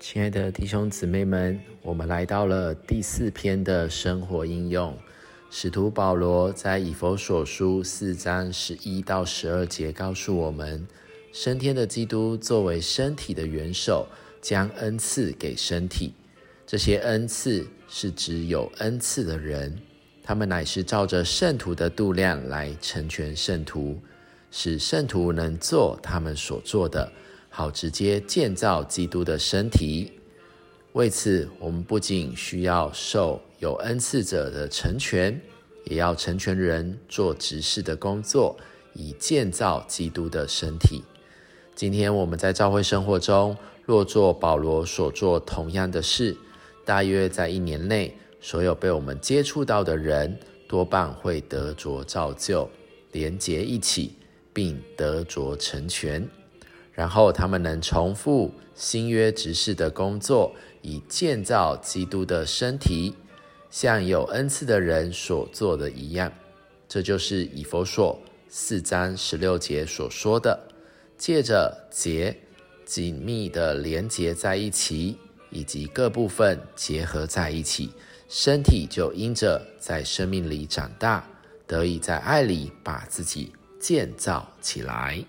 亲爱的弟兄姊妹们，我们来到了第四篇的生活应用。使徒保罗在以弗所书四章十一到十二节告诉我们，升天的基督作为身体的元首，将恩赐给身体。这些恩赐是指有恩赐的人，他们乃是照着圣徒的度量来成全圣徒，使圣徒能做他们所做的。好，直接建造基督的身体。为此，我们不仅需要受有恩赐者的成全，也要成全人做执事的工作，以建造基督的身体。今天我们在教会生活中，若做保罗所做同样的事，大约在一年内，所有被我们接触到的人，多半会得着造就，连结一起，并得着成全。然后他们能重复新约执事的工作，以建造基督的身体，像有恩赐的人所做的一样。这就是以佛所四章十六节所说的：借着结紧密的连结在一起，以及各部分结合在一起，身体就因着在生命里长大，得以在爱里把自己建造起来。